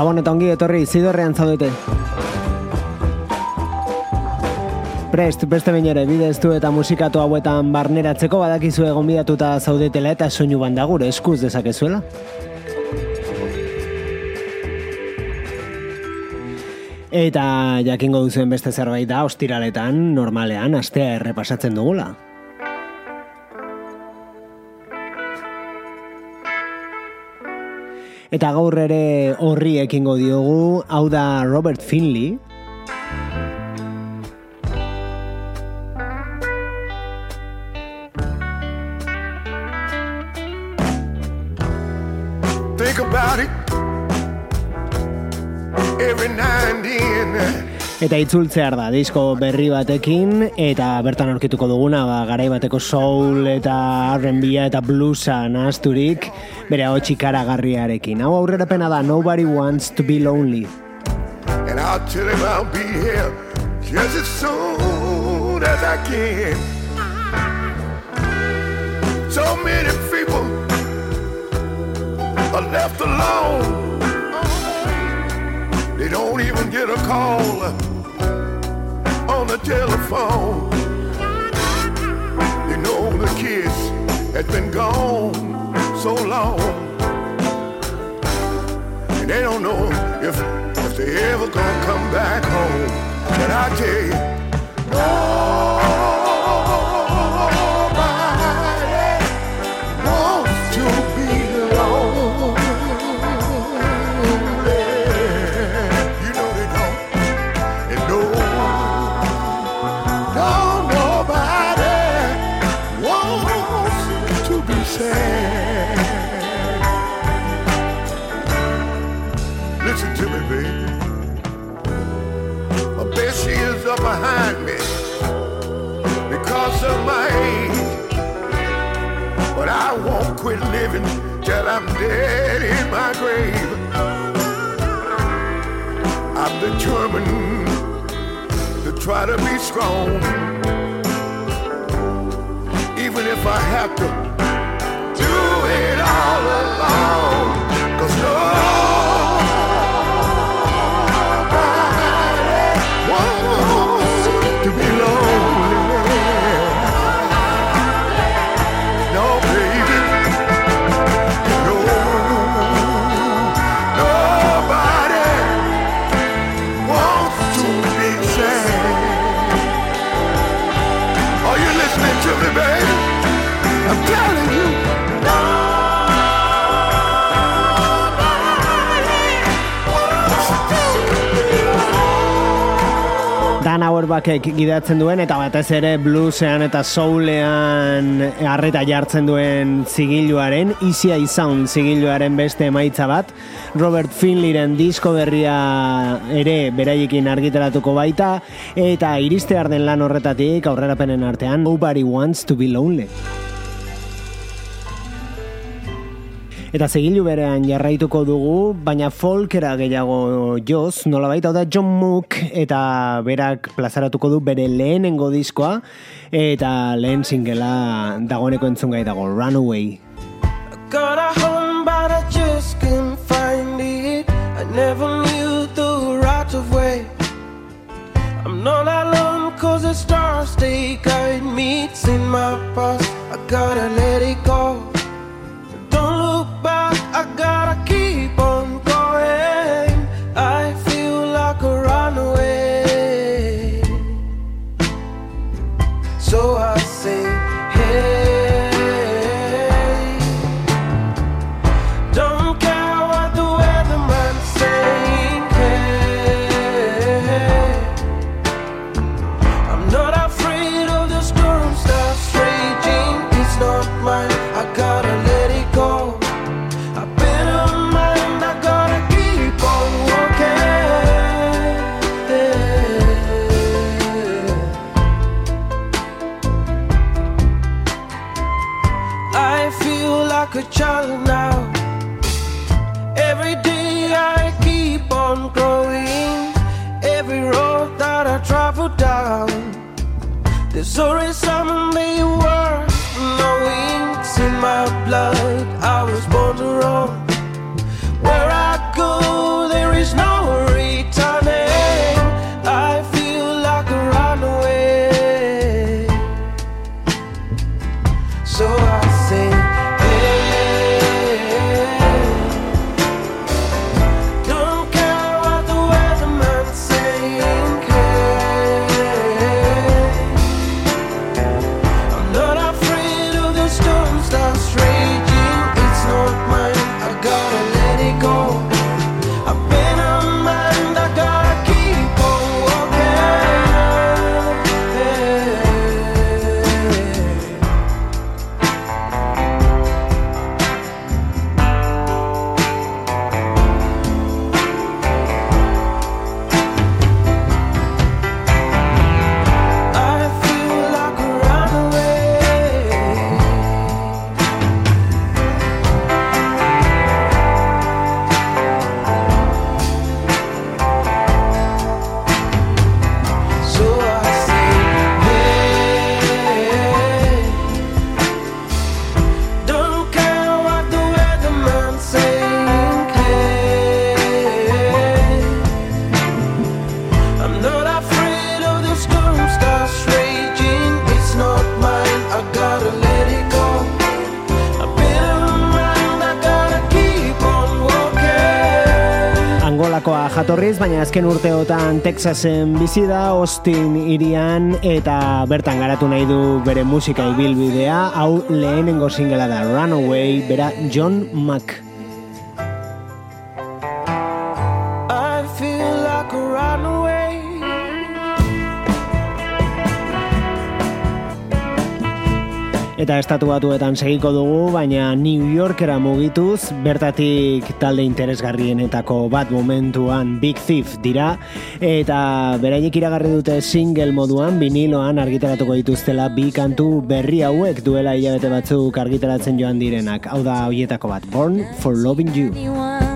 Gabon eta ongi etorri zidorrean zaudete. Prest, beste bain ere, bideztu eta musikatu hauetan barneratzeko badakizu egon bidatuta zaudetela eta soinu banda gure eskuz dezakezuela. Eta jakingo duzuen beste zerbait da, ostiraletan, normalean, astea errepasatzen dugula. Eta gaur ere horri ekingo diogu, hau da Robert Finley. Think about it every now and then. Eta itzultzear da, disko berri batekin, eta bertan aurkituko duguna, ba, garai bateko soul eta R&B eta bluesa nahazturik, bere hau txikaragarriarekin. Hau aurrera pena da, Nobody Wants to be Lonely. And I'll tell him I'll be here just as soon as I can. So many people are left alone. Don't even get a call on the telephone. You know the kids has been gone so long. And they don't know if if they ever gonna come back home. And I tell you, nobody because of my. But I won't quit living till I'm dead in my grave. I'm determined to try to be strong. Even if I have to do it all alone. Auerbachek gidatzen duen eta batez ere bluesean eta soulean harreta jartzen duen zigiluaren, Easy I Sound zigiluaren beste emaitza bat, Robert Finleyren disko berria ere beraiekin argitaratuko baita, eta iriste den lan horretatik aurrerapenen artean Nobody Wants to be Lonely. Eta segilu berean jarraituko dugu, baina folkera gehiago joz, nola baita da John Mook eta berak plazaratuko du bere lehenengo diskoa, eta lehen singela dagoeneko entzun gai dago, Runaway. Got a home, but I just couldn't find it. I never knew the right of way. I'm not alone, cause the stars they guide me. It's in my past, I gotta let it go. baina azken urteotan Texasen bizi da, Austin irian eta bertan garatu nahi du bere musika ibilbidea, hau lehenengo singela da Runaway, bera John McCormick. eta estatu batuetan segiko dugu, baina New Yorkera mugituz, bertatik talde interesgarrienetako bat momentuan Big Thief dira, eta beraiek iragarri dute single moduan biniloan argitaratuko dituztela bi kantu berri hauek duela hilabete batzuk argitaratzen joan direnak. Hau da hoietako bat, Born for Loving You.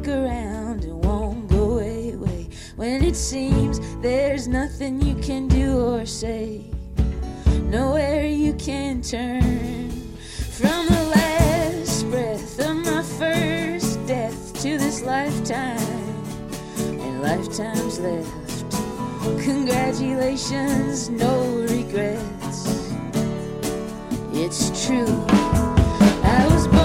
stick around, it won't go away. When it seems there's nothing you can do or say, nowhere you can turn. From the last breath of my first death to this lifetime, and lifetimes left. Congratulations, no regrets. It's true. I was born.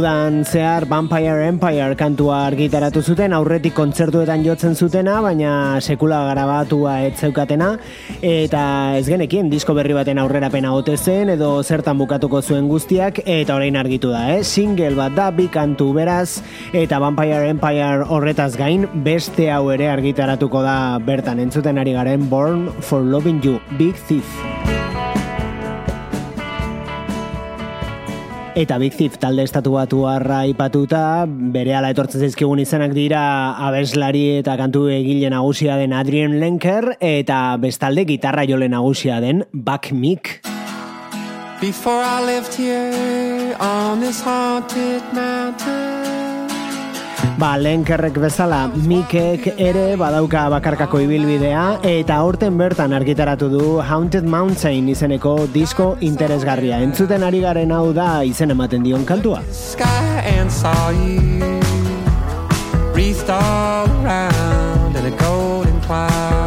Udan zehar Vampire Empire kantua argitaratu zuten, aurretik kontzertuetan jotzen zutena, baina sekula garabatua ez zeukatena, eta ez genekien disko berri baten aurrerapena ote zen, edo zertan bukatuko zuen guztiak, eta orain argitu da, eh? single bat da, bi kantu beraz, eta Vampire Empire horretaz gain, beste hau ere argitaratuko da bertan entzuten ari garen Born for Loving You, Big Thief. Eta Big Thief talde estatu batu ipatuta, bere ala etortzen zaizkigun izenak dira abeslari eta kantu egile nagusia den Adrian Lenker eta bestalde gitarra jole nagusia den Buck Mick. Before I lived here on this haunted mountain Ba, lenkerrek bezala Mikek ere badauka bakarkako ibilbidea eta aurten bertan argitaratu du Haunted Mountain izeneko disko interesgarria. Entzuten ari garen hau da izen ematen dion kantua. Wreathed all around in a golden cloud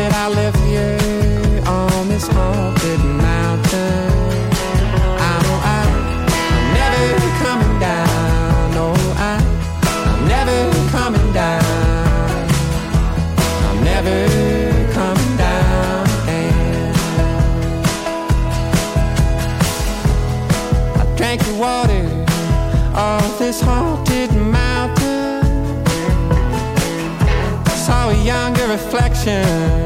did I left here on this haunted mountain? I know I, I'm never coming down. No, I'm never coming down. I'm never coming down. And I drank the water of this haunted mountain. Saw a younger reflection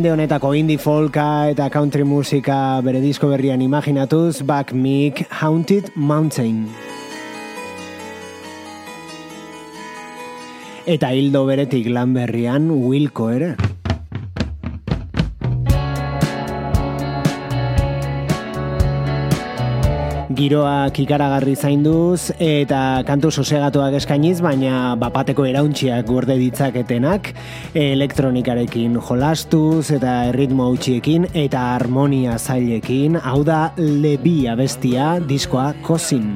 Mende honetako indie folka eta country musika bere disko berrian imaginatuz, Back Meek Haunted Mountain. Eta hildo beretik lan berrian Wilco ere. Giroak ikaragarri zainduz eta kantu sosegatuak eskainiz, baina bapateko erauntxiak gorde ditzaketenak, elektronikarekin jolastuz eta erritmo hautsiekin eta harmonia zailekin, hau da lebi abestia diskoa kozin.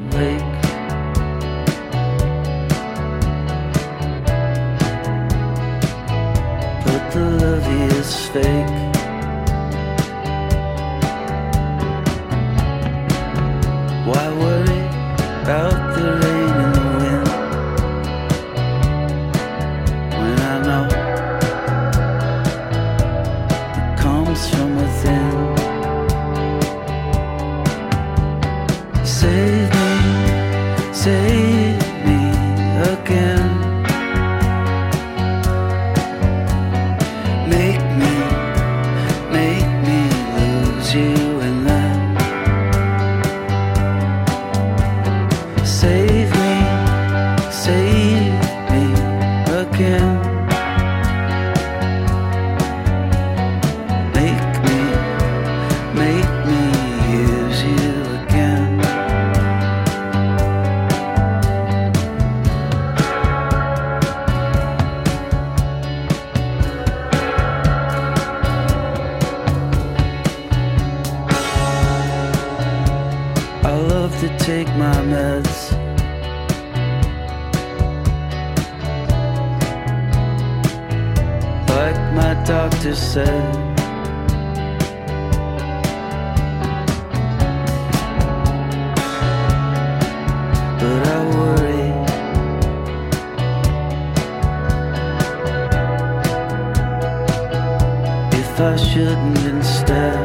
My. Like my doctor said. But I worry. If I shouldn't instead.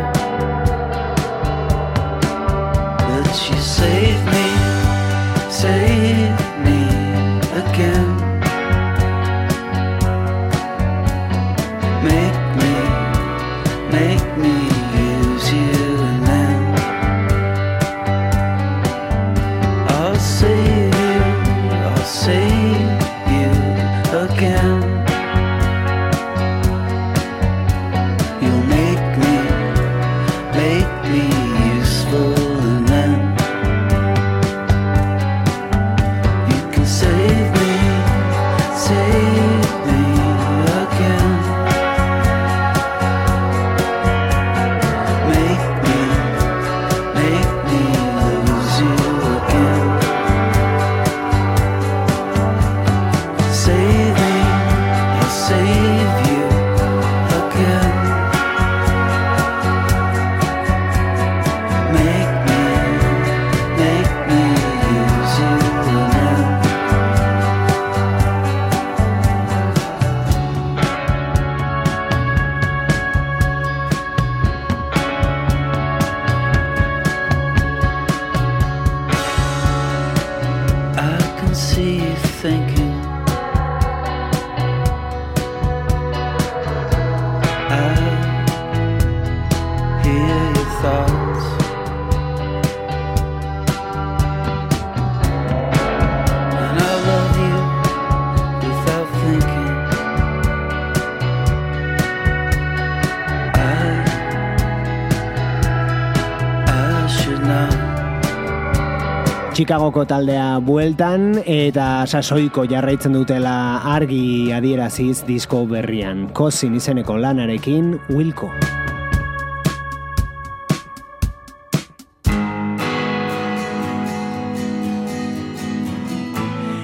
Chicagoko taldea bueltan eta sasoiko jarraitzen dutela argi adieraziz disko berrian. Kozin izeneko lanarekin Wilco.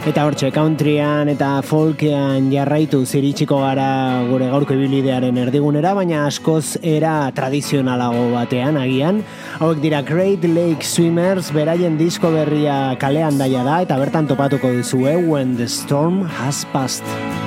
Eta hortxe, countryan eta folkean jarraitu ziritxiko gara gure gaurko ibilidearen erdigunera, baina askoz era tradizionalago batean agian. Hauek dira Great Lake Swimmers, beraien disko berria kalean daia da, eta bertan topatuko duzue When the Storm Has Passed.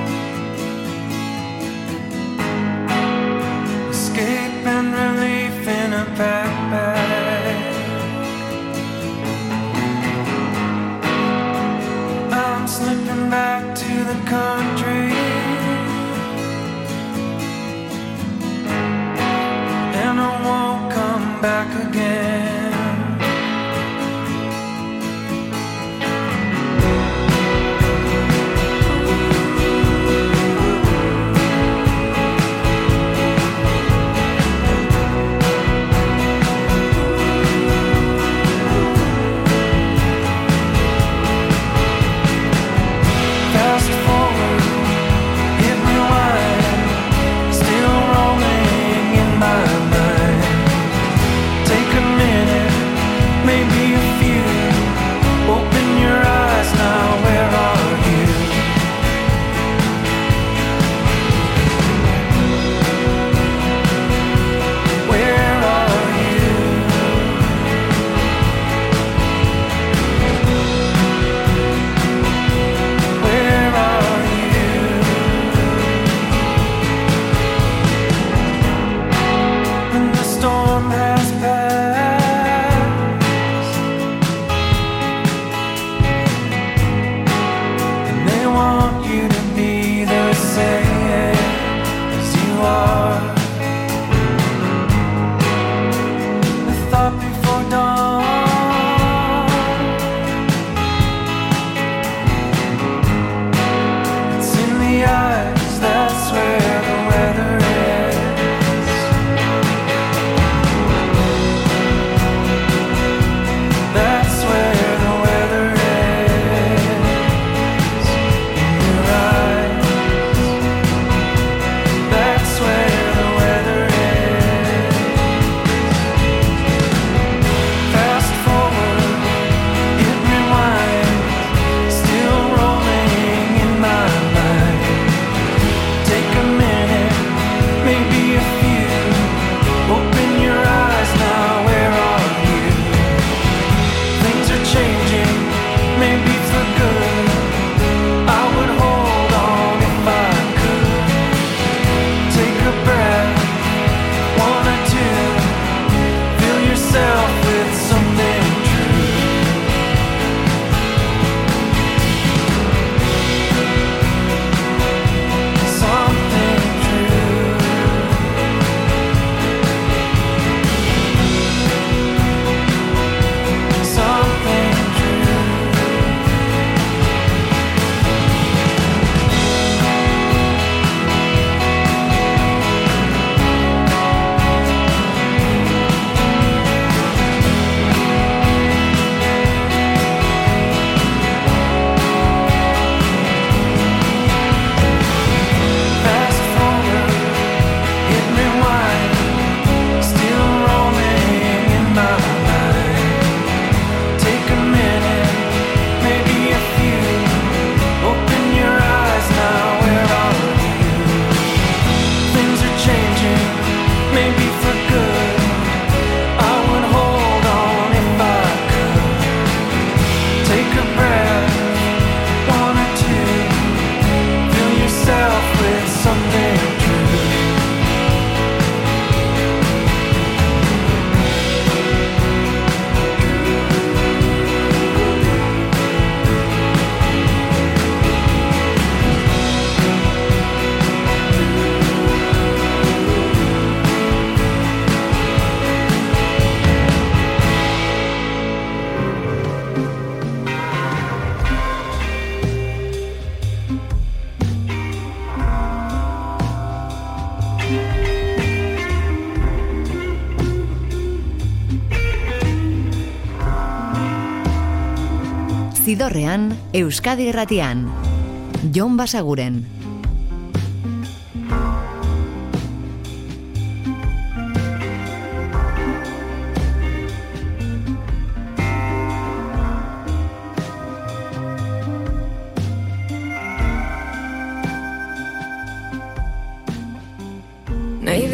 Jatorrean, Euskadi Erratian. Jon Basaguren.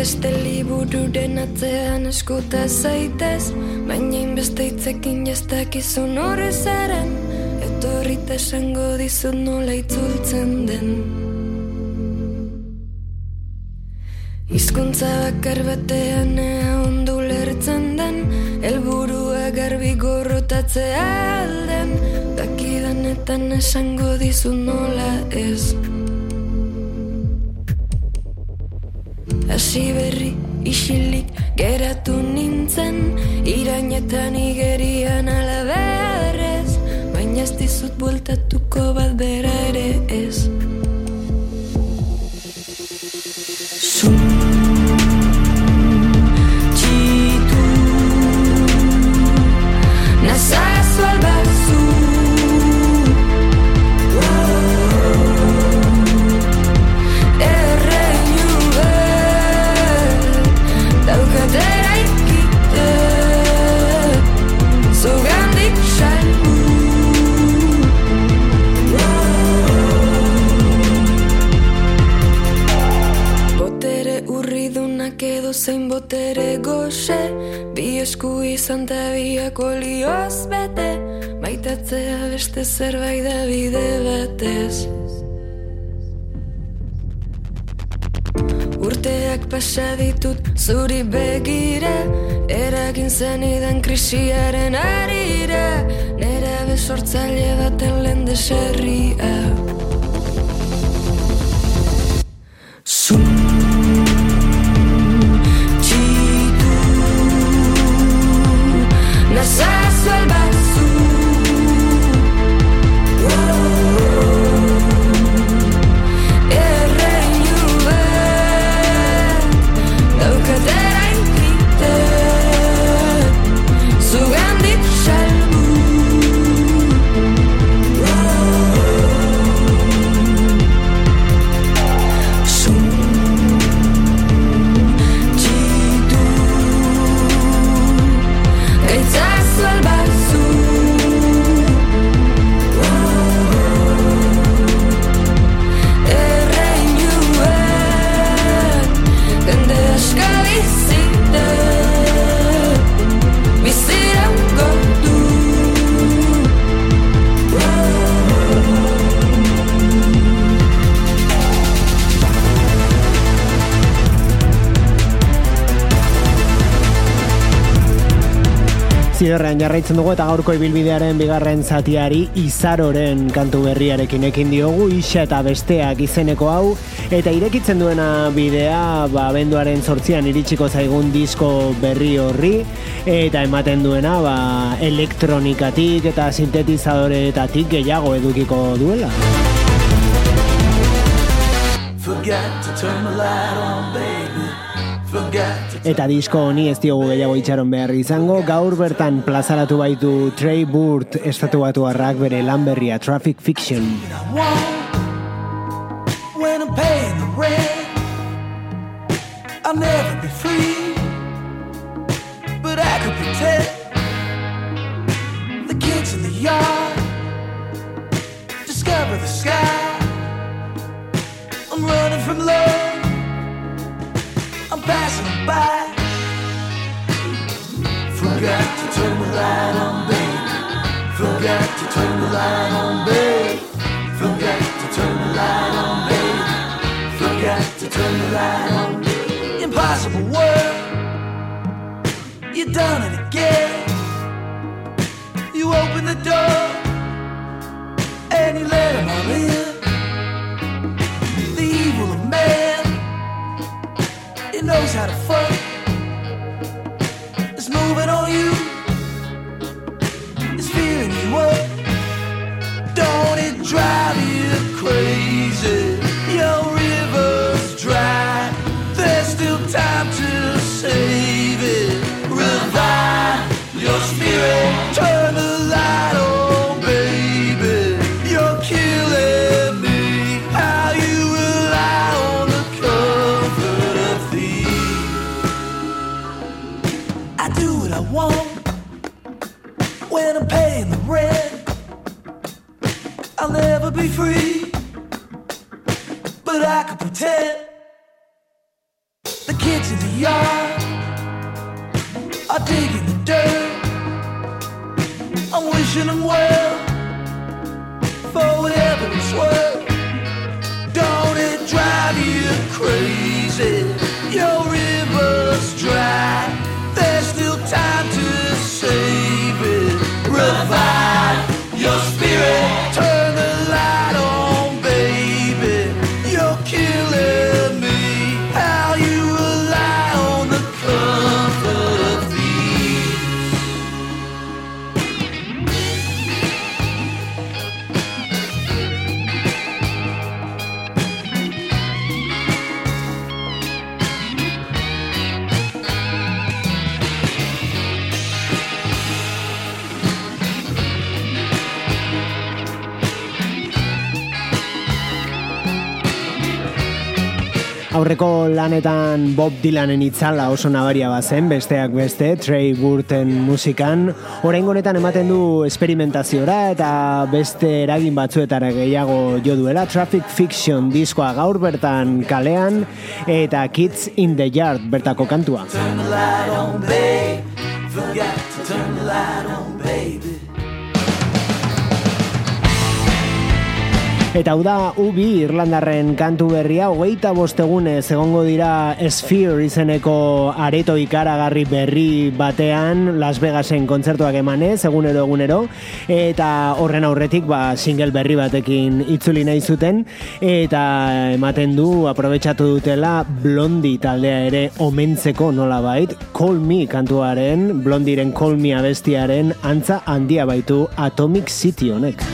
beste liburu den atzean eskuta zaitez Baina inbeste itzekin jaztak izun horrez etorrita esango dizut nola itzultzen den. Hizkuntza bakar batean ea ondu lertzen den. Elburua garbi gorrotatze alden Dakidanetan esango dizu nola ez. Asi berri isilik geratu nintzen. Irainetan igeri Dizut bueltatuko bat bera ere ez goxe Bi esku izan ta biak olioz bete Maitatzea beste zerbait da bide batez. Urteak pasa ditut zuri begira Eragin zenidan krisiaren arira Nera besortzaile baten lehen deserria Zidorrean jarraitzen dugu eta gaurko ibilbidearen bigarren zatiari izaroren kantu berriarekin ekin diogu isa eta besteak izeneko hau eta irekitzen duena bidea ba, benduaren sortzian iritsiko zaigun disko berri horri eta ematen duena ba, elektronikatik eta sintetizadoreetatik gehiago edukiko duela. Forget to turn the light on, baby. Eta disko honi ez diogu gehiago itxaron behar izango, gaur bertan plazaratu baitu Trey Burt estatu batu harrak bere lan berria Traffic Fiction. discover the sky. I'm running from love. Passing by. Forgot to turn the light on, babe. Forgot to turn the light on, babe. Forgot to turn the light on, baby. Forgot to turn the light on. Impossible world. You done it again. You open the door and you let 'em all in. It Aurreko lanetan Bob Dylanen itzala oso nabaria bazen, besteak beste, Trey Burton musikan. Orain honetan ematen du esperimentaziora eta beste eragin batzuetara gehiago jo duela. Traffic Fiction diskoa gaur bertan kalean eta Kids in the Yard bertako kantua. Eta hau da Ubi Irlandarren kantu berria hogeita bostegunez egongo dira Sphere izeneko areto ikaragarri berri batean Las Vegasen kontzertuak emanez egunero egunero eta horren aurretik ba, single berri batekin itzuli nahi zuten eta ematen du aprobetxatu dutela Blondi taldea ere omentzeko nola bait Call Me kantuaren Blondiren Call Me abestiaren antza handia baitu Atomic City honek.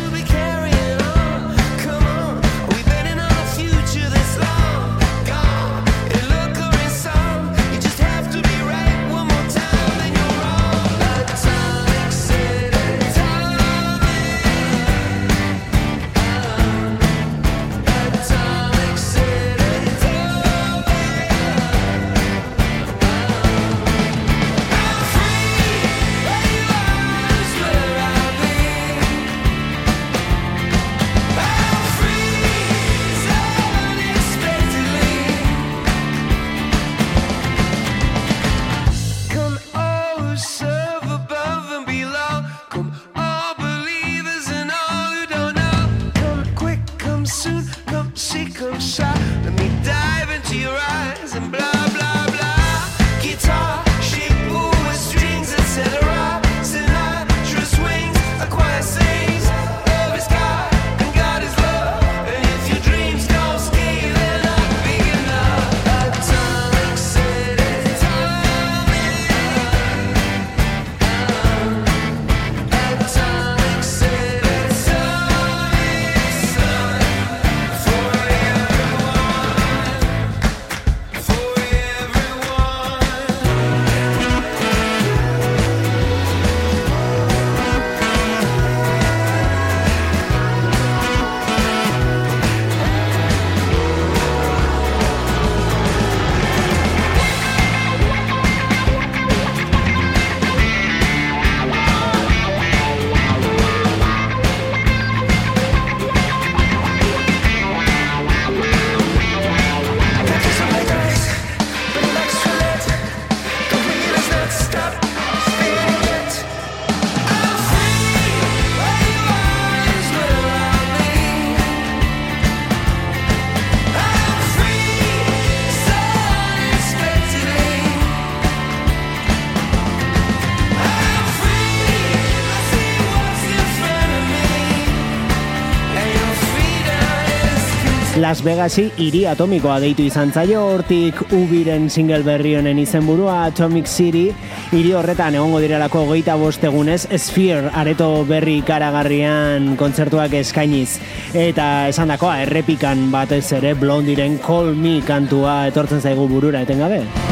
Las Vegasi hiri atomikoa deitu izan zaio hortik Ubiren single berri honen izenburua Atomic City hiri horretan egongo direlako hogeita bostegunez Sphere areto berri ikaragarrian kontzertuak eskainiz eta esan dakoa errepikan batez ere Blondiren Call Me kantua etortzen zaigu burura etengabe. Came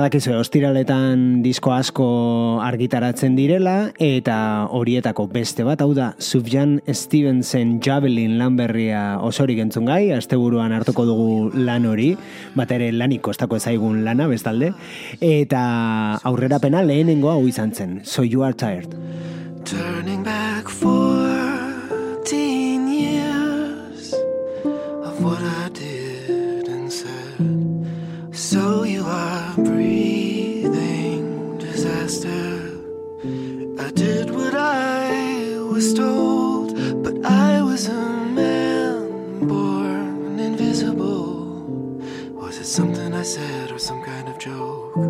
badakizu, ostiraletan disko asko argitaratzen direla, eta horietako beste bat, hau da, Sufjan Stevenson Javelin lanberria osorik entzun gai, asteburuan hartuko dugu lan hori, bat ere lanik kostako ezaigun lana, bestalde, eta aurrerapena lehenengo hau izan zen, So You Are Tired. Turning back 14 years of what I. So you are breathing disaster. I did what I was told, but I was a man born invisible. Was it something I said or some kind of joke?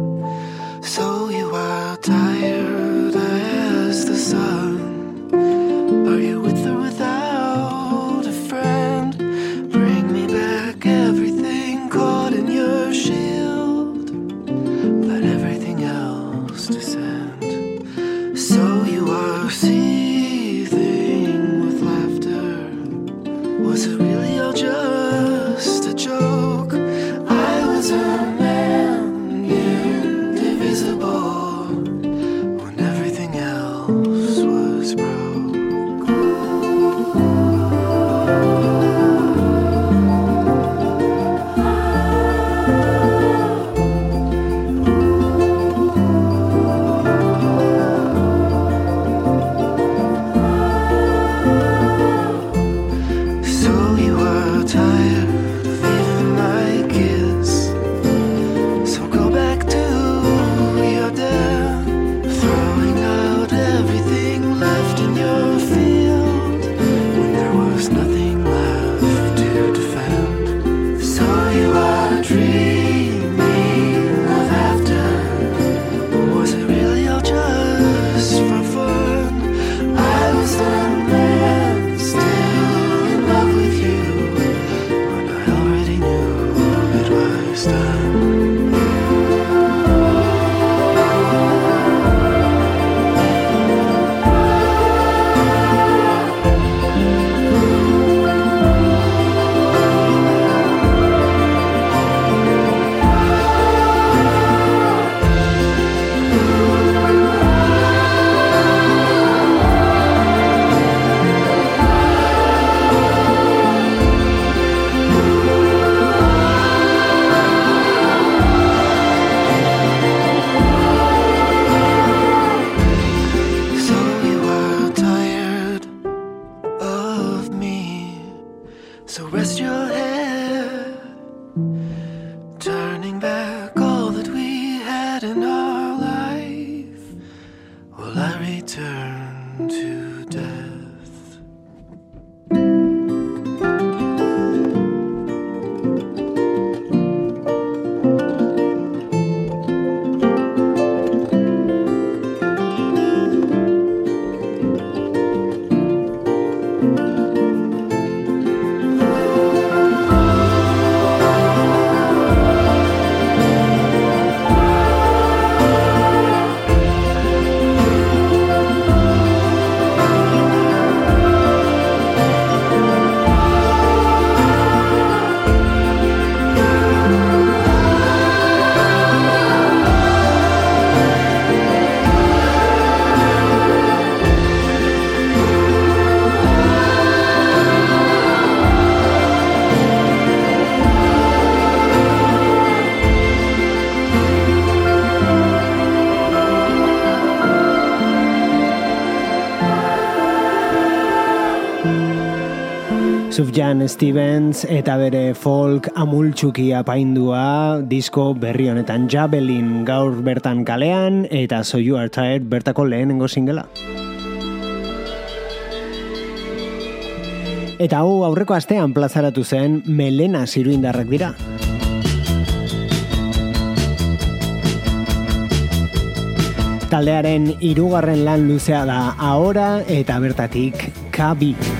Sufjan Stevens eta bere folk amultxuki apaindua disko berri honetan Javelin gaur bertan kalean eta So You Are Tired bertako lehenengo singela. Eta hau aurreko astean plazaratu zen Melena ziruindarrak dira. Taldearen hirugarren lan luzea da ahora eta bertatik Kabi.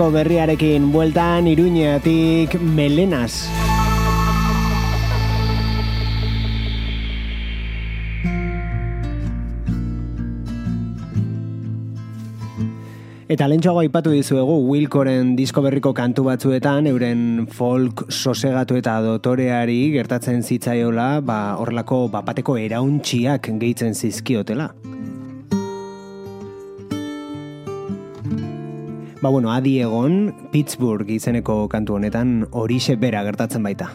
disko berriarekin bueltan iruñeatik melenas. Eta lentsuago aipatu dizuegu Wilkoren disko berriko kantu batzuetan euren folk sosegatu eta dotoreari gertatzen zitzaiola, ba horrelako bapateko erauntziak gehitzen zizkiotela. Ba bueno, adi egon, Pittsburgh izeneko kantu honetan horixe bera gertatzen baita.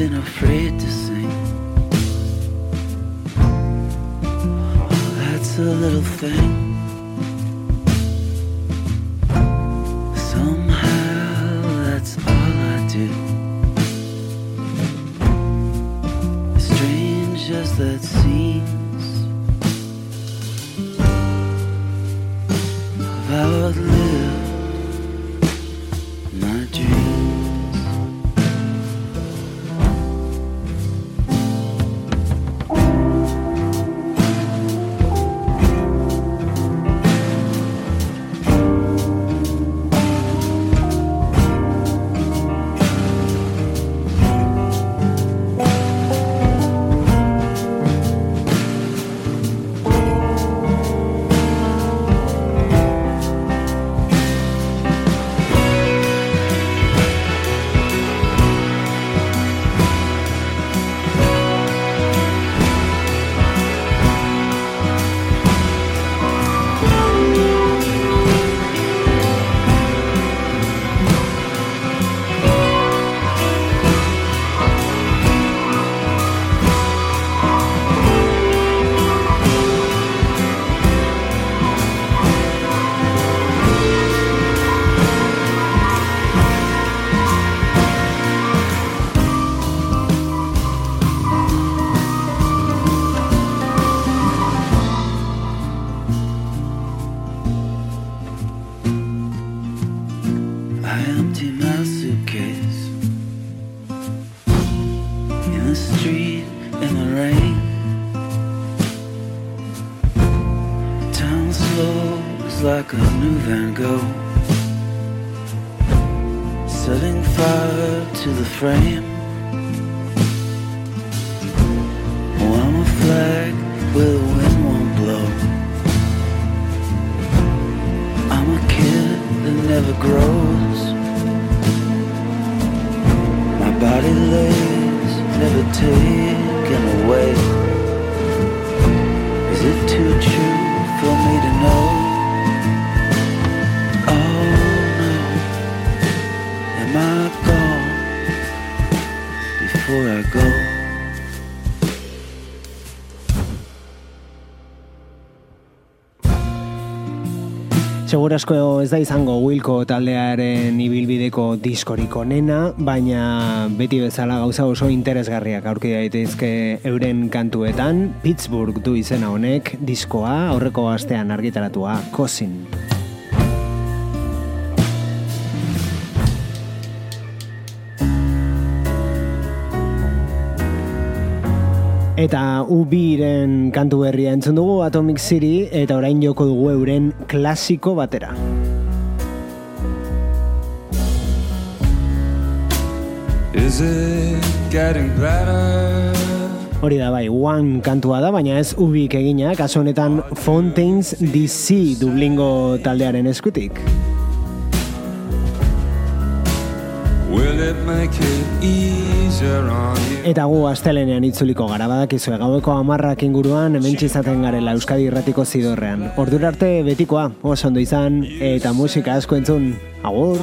been afraid. Segurazko ez da izango Wilco taldearen ibilbideko diskorik onena, baina beti bezala gauza oso interesgarriak aurki daitezke euren kantuetan, Pittsburgh du izena honek, diskoa aurreko astean argitaratua, Cousin. Eta U2-ren kantu berria entzun dugu Atomic City eta orain joko dugu euren klasiko batera. Is it getting better? Hori da bai, One kantua da, baina ez ubik egina, kasu honetan Fontaines DC Dublingo taldearen eskutik. Eta gu astelenean itzuliko gara badakizue gaueko amarrak inguruan hemen izaten garela Euskadi irratiko zidorrean. Ordura arte betikoa, oso ondo izan, eta musika asko entzun. Agur!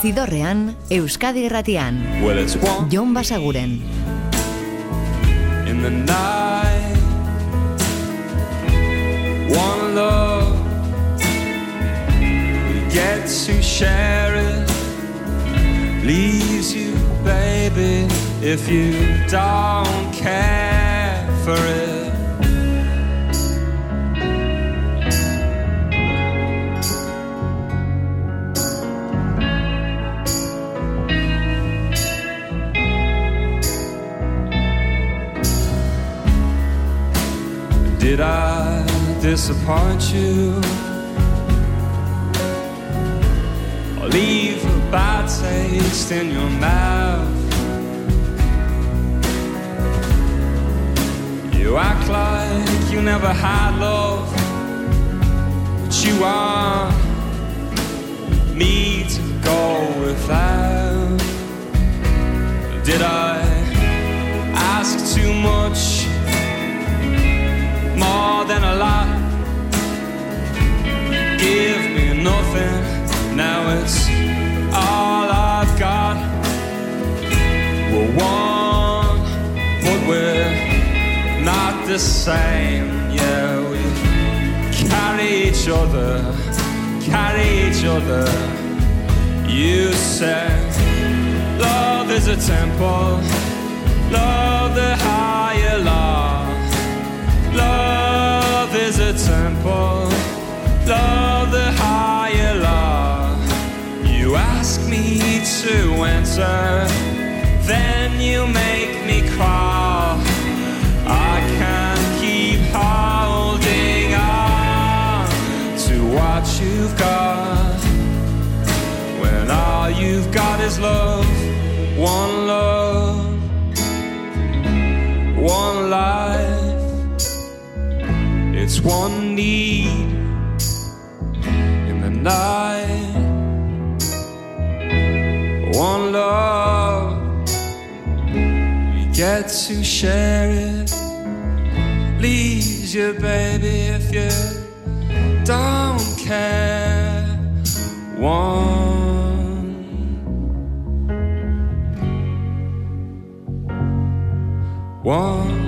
Zidorrean, Euskadi irratian. Well, Jon Basaguren. in the night. We get to share it. Leaves you, baby, if you don't care for it. Did I disappoint you? Leave a bad taste in your mouth? You act like you never had love, but you want me to go without. Did I ask too much? more than a lot. Now it's all I've got. We're one, but we're not the same. Yeah, we carry each other, carry each other. You said love is a temple, love the higher law. Love is a temple, love the higher. You ask me to enter, then you make me crawl. I can't keep holding on to what you've got when all you've got is love, one love, one life. It's one need in the night, one love. We get to share it. Leaves you, baby, if you don't care. One, one.